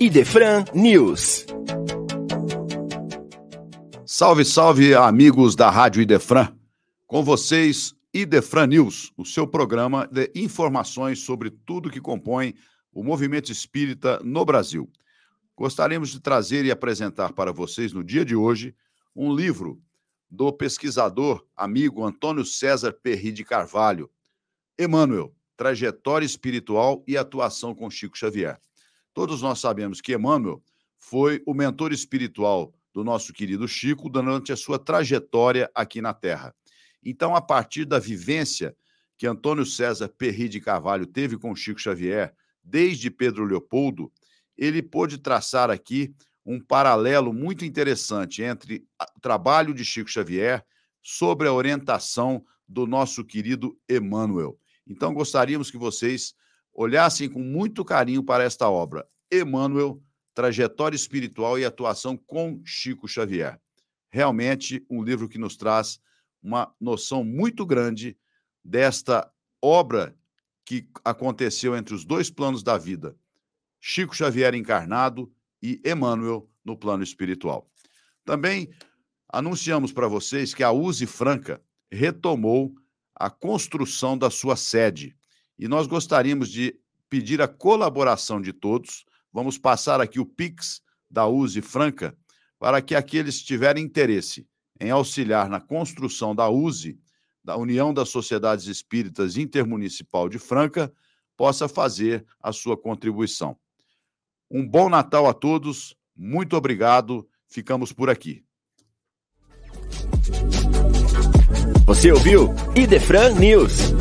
Idefran News. Salve, salve, amigos da Rádio Idefran. Com vocês, Idefran News, o seu programa de informações sobre tudo que compõe o movimento espírita no Brasil. Gostaríamos de trazer e apresentar para vocês no dia de hoje um livro do pesquisador amigo Antônio César Perri de Carvalho, Emmanuel, Trajetória Espiritual e Atuação com Chico Xavier. Todos nós sabemos que Emmanuel foi o mentor espiritual do nosso querido Chico durante a sua trajetória aqui na Terra. Então, a partir da vivência que Antônio César Perri de Carvalho teve com Chico Xavier, desde Pedro Leopoldo, ele pôde traçar aqui um paralelo muito interessante entre o trabalho de Chico Xavier sobre a orientação do nosso querido Emmanuel. Então, gostaríamos que vocês olhassem com muito carinho para esta obra, Emmanuel, Trajetória Espiritual e Atuação com Chico Xavier. Realmente um livro que nos traz uma noção muito grande desta obra que aconteceu entre os dois planos da vida, Chico Xavier encarnado e Emmanuel no plano espiritual. Também anunciamos para vocês que a Use Franca retomou a construção da sua sede e nós gostaríamos de pedir a colaboração de todos Vamos passar aqui o Pix da Use Franca para que aqueles que tiverem interesse em auxiliar na construção da USE, da União das Sociedades Espíritas Intermunicipal de Franca, possa fazer a sua contribuição. Um bom Natal a todos, muito obrigado, ficamos por aqui. Você ouviu Idefran News.